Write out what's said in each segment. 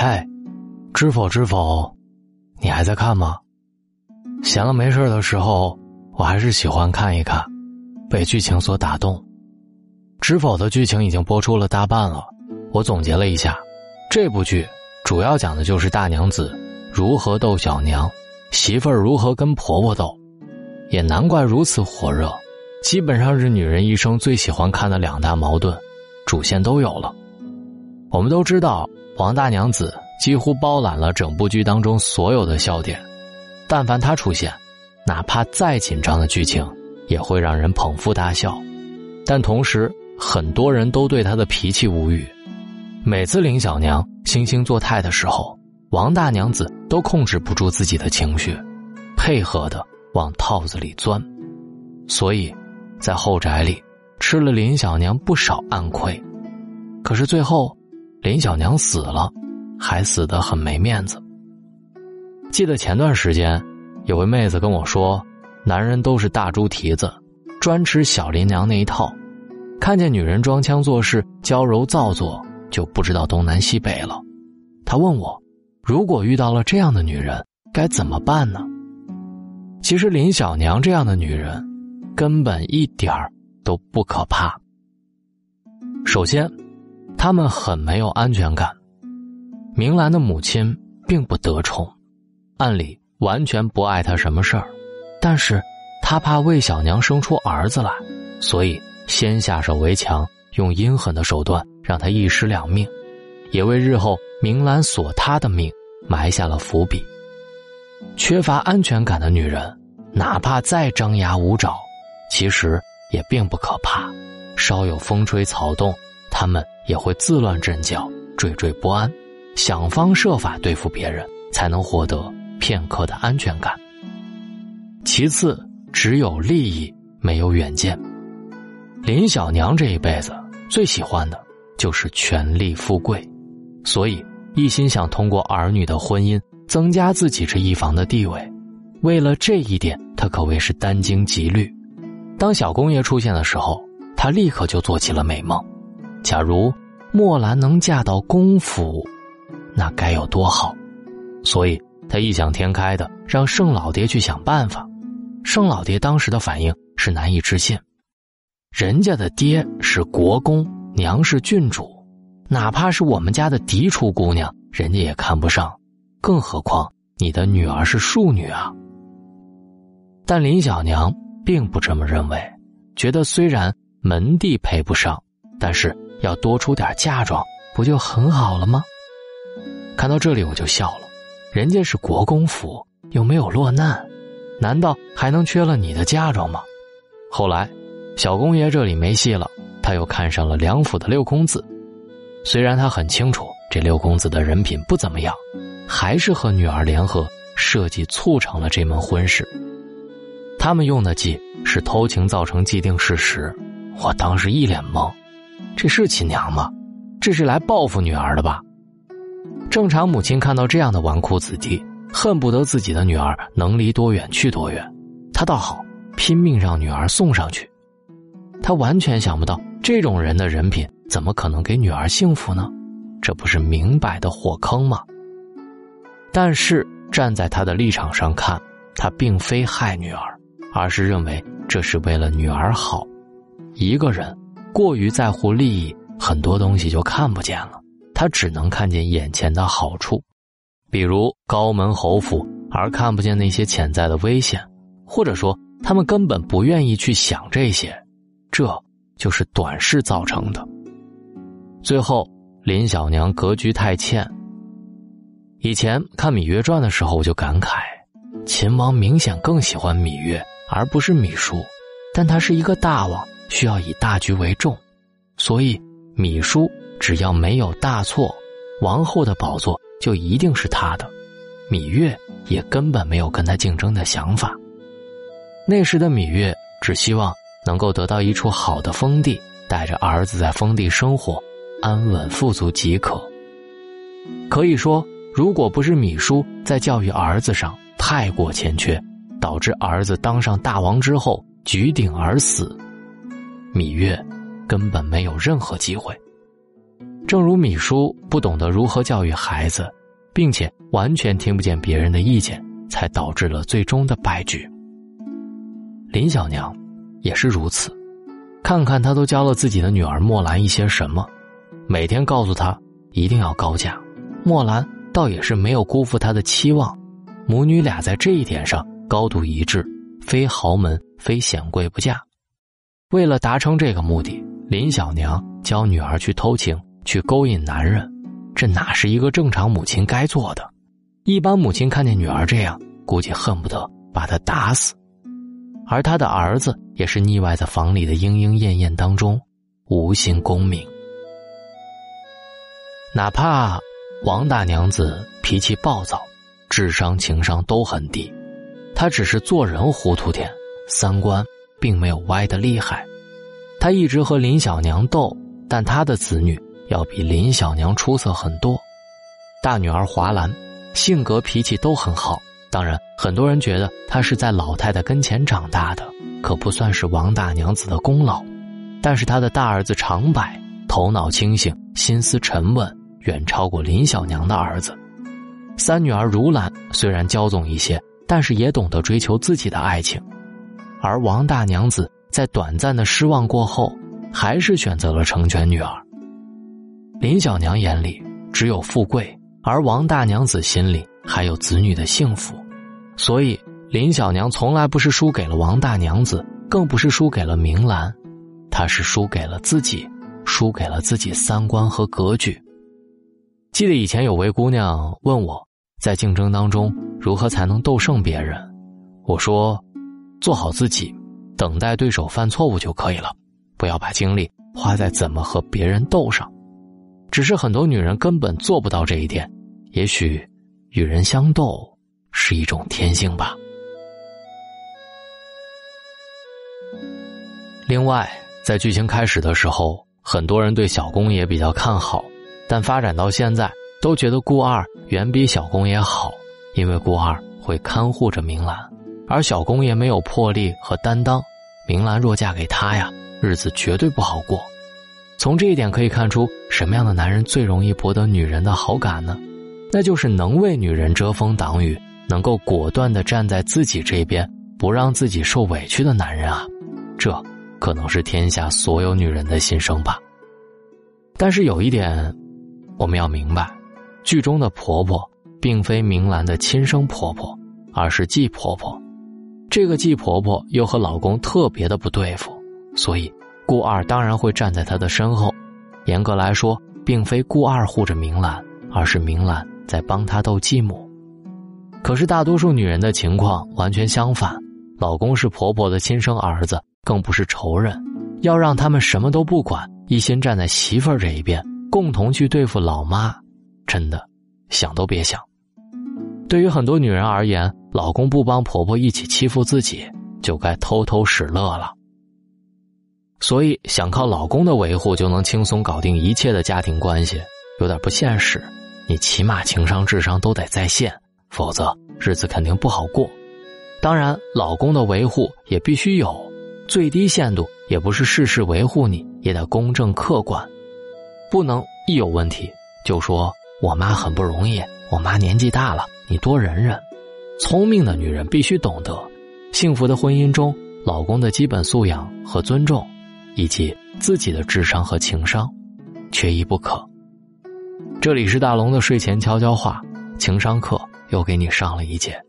嗨，知否知否，你还在看吗？闲了没事的时候，我还是喜欢看一看，被剧情所打动。知否的剧情已经播出了大半了，我总结了一下，这部剧主要讲的就是大娘子如何斗小娘，媳妇儿如何跟婆婆斗，也难怪如此火热。基本上是女人一生最喜欢看的两大矛盾，主线都有了。我们都知道，王大娘子几乎包揽了整部剧当中所有的笑点，但凡她出现，哪怕再紧张的剧情也会让人捧腹大笑。但同时，很多人都对她的脾气无语。每次林小娘惺惺作态的时候，王大娘子都控制不住自己的情绪，配合的往套子里钻，所以。在后宅里，吃了林小娘不少暗亏，可是最后，林小娘死了，还死得很没面子。记得前段时间，有位妹子跟我说，男人都是大猪蹄子，专吃小林娘那一套，看见女人装腔作势、娇柔造作，就不知道东南西北了。她问我，如果遇到了这样的女人，该怎么办呢？其实林小娘这样的女人。根本一点儿都不可怕。首先，他们很没有安全感。明兰的母亲并不得宠，按理完全不碍她什么事儿，但是她怕魏小娘生出儿子来，所以先下手为强，用阴狠的手段让她一尸两命，也为日后明兰索她的命埋下了伏笔。缺乏安全感的女人，哪怕再张牙舞爪。其实也并不可怕，稍有风吹草动，他们也会自乱阵脚、惴惴不安，想方设法对付别人，才能获得片刻的安全感。其次，只有利益，没有远见。林小娘这一辈子最喜欢的就是权力富贵，所以一心想通过儿女的婚姻增加自己这一房的地位。为了这一点，她可谓是殚精竭虑。当小公爷出现的时候，他立刻就做起了美梦。假如墨兰能嫁到公府，那该有多好！所以他异想天开的让盛老爹去想办法。盛老爹当时的反应是难以置信：人家的爹是国公，娘是郡主，哪怕是我们家的嫡出姑娘，人家也看不上，更何况你的女儿是庶女啊！但林小娘。并不这么认为，觉得虽然门第配不上，但是要多出点嫁妆，不就很好了吗？看到这里我就笑了，人家是国公府，又没有落难，难道还能缺了你的嫁妆吗？后来，小公爷这里没戏了，他又看上了梁府的六公子，虽然他很清楚这六公子的人品不怎么样，还是和女儿联合设计促成了这门婚事。他们用的计是偷情造成既定事实，我当时一脸懵，这是亲娘吗？这是来报复女儿的吧？正常母亲看到这样的纨绔子弟，恨不得自己的女儿能离多远去多远，他倒好，拼命让女儿送上去。他完全想不到这种人的人品怎么可能给女儿幸福呢？这不是明摆的火坑吗？但是站在他的立场上看，他并非害女儿。而是认为这是为了女儿好，一个人过于在乎利益，很多东西就看不见了。他只能看见眼前的好处，比如高门侯府，而看不见那些潜在的危险，或者说他们根本不愿意去想这些，这就是短视造成的。最后，林小娘格局太欠。以前看《芈月传》的时候，我就感慨，秦王明显更喜欢芈月。而不是芈姝，但他是一个大王，需要以大局为重，所以芈姝只要没有大错，王后的宝座就一定是他的。芈月也根本没有跟他竞争的想法。那时的芈月只希望能够得到一处好的封地，带着儿子在封地生活，安稳富足即可。可以说，如果不是芈姝在教育儿子上太过欠缺。导致儿子当上大王之后举鼎而死，芈月根本没有任何机会。正如米叔不懂得如何教育孩子，并且完全听不见别人的意见，才导致了最终的败局。林小娘也是如此，看看她都教了自己的女儿墨兰一些什么，每天告诉她一定要高价，墨兰倒也是没有辜负她的期望，母女俩在这一点上高度一致，非豪门非显贵不嫁。为了达成这个目的，林小娘教女儿去偷情。去勾引男人，这哪是一个正常母亲该做的？一般母亲看见女儿这样，估计恨不得把她打死。而他的儿子也是腻歪在房里的莺莺燕燕当中，无心功名。哪怕王大娘子脾气暴躁，智商情商都很低，她只是做人糊涂点，三观并没有歪的厉害。他一直和林小娘斗，但他的子女。要比林小娘出色很多，大女儿华兰，性格脾气都很好。当然，很多人觉得她是在老太太跟前长大的，可不算是王大娘子的功劳。但是她的大儿子长柏，头脑清醒，心思沉稳，远超过林小娘的儿子。三女儿如兰虽然骄纵一些，但是也懂得追求自己的爱情。而王大娘子在短暂的失望过后，还是选择了成全女儿。林小娘眼里只有富贵，而王大娘子心里还有子女的幸福，所以林小娘从来不是输给了王大娘子，更不是输给了明兰，她是输给了自己，输给了自己三观和格局。记得以前有位姑娘问我，在竞争当中如何才能斗胜别人，我说，做好自己，等待对手犯错误就可以了，不要把精力花在怎么和别人斗上。只是很多女人根本做不到这一点，也许与人相斗是一种天性吧。另外，在剧情开始的时候，很多人对小公爷比较看好，但发展到现在，都觉得顾二远比小公爷好，因为顾二会看护着明兰，而小公爷没有魄力和担当，明兰若嫁给他呀，日子绝对不好过。从这一点可以看出，什么样的男人最容易博得女人的好感呢？那就是能为女人遮风挡雨，能够果断的站在自己这边，不让自己受委屈的男人啊！这可能是天下所有女人的心声吧。但是有一点，我们要明白，剧中的婆婆并非明兰的亲生婆婆，而是季婆婆。这个季婆婆又和老公特别的不对付，所以。顾二当然会站在她的身后，严格来说，并非顾二护着明兰，而是明兰在帮他斗继母。可是大多数女人的情况完全相反，老公是婆婆的亲生儿子，更不是仇人，要让他们什么都不管，一心站在媳妇儿这一边，共同去对付老妈，真的想都别想。对于很多女人而言，老公不帮婆婆一起欺负自己，就该偷偷使乐了。所以，想靠老公的维护就能轻松搞定一切的家庭关系，有点不现实。你起码情商、智商都得在线，否则日子肯定不好过。当然，老公的维护也必须有最低限度，也不是事事维护你，也得公正客观，不能一有问题就说我妈很不容易，我妈年纪大了，你多忍忍。聪明的女人必须懂得，幸福的婚姻中，老公的基本素养和尊重。以及自己的智商和情商，缺一不可。这里是大龙的睡前悄悄话，情商课又给你上了一节。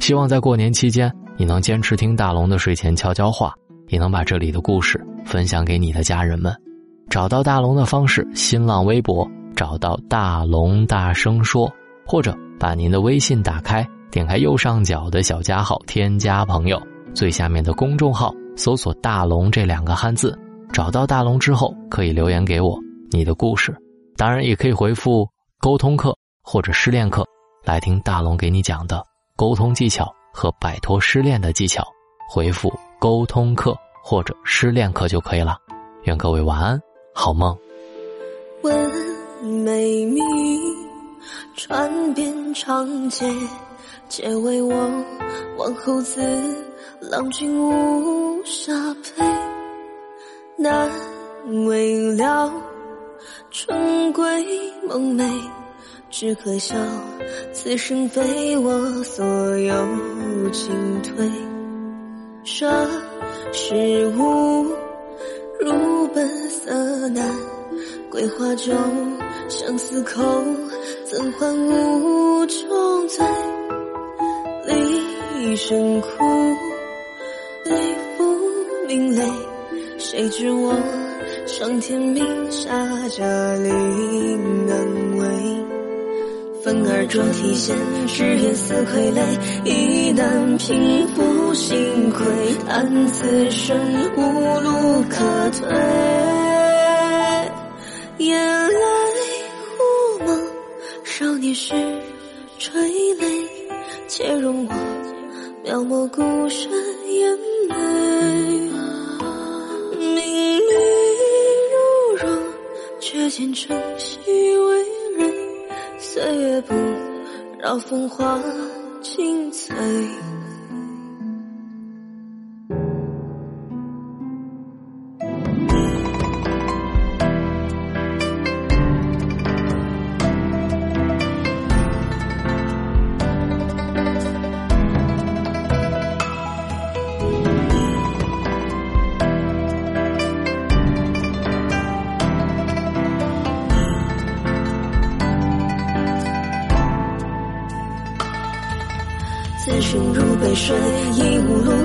希望在过年期间，你能坚持听大龙的睡前悄悄话，也能把这里的故事分享给你的家人们。找到大龙的方式：新浪微博找到大龙大声说，或者把您的微信打开，点开右上角的小加号，添加朋友，最下面的公众号搜索“大龙”这两个汉字。找到大龙之后，可以留言给我你的故事，当然也可以回复沟通课或者失恋课来听大龙给你讲的沟通技巧和摆脱失恋的技巧。回复沟通课或者失恋课就可以了。愿各位晚安，好梦。问美名传遍长街，皆为我王侯子，郎君无暇陪。难为了春闺梦寐，只可笑此生非我所有，进退。涉世无如本色难，桂花酒，相思口，怎换无中醉？一声哭，泪不明泪。谁知我上天命下这灵难为。粉耳着提线，誓言似傀儡，意难平复心愧。叹此生无路可退，眼泪，一世垂泪，且容我。描摹孤身眼眉，明明如若，却见晨曦微蕊，岁月不饶风华尽摧。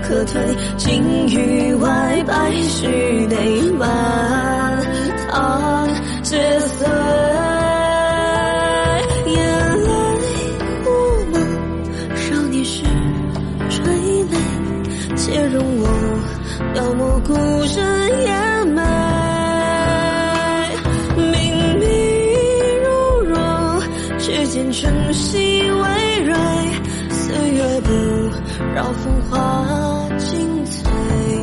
可退。金玉外，白絮内，满堂皆碎。眼泪忽梦，少年时垂泪，且容我描摹孤身颜眉。明明如若，却见晨曦微蕊。岁月不饶风华清脆。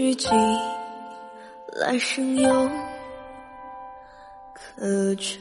知己，来生又可追。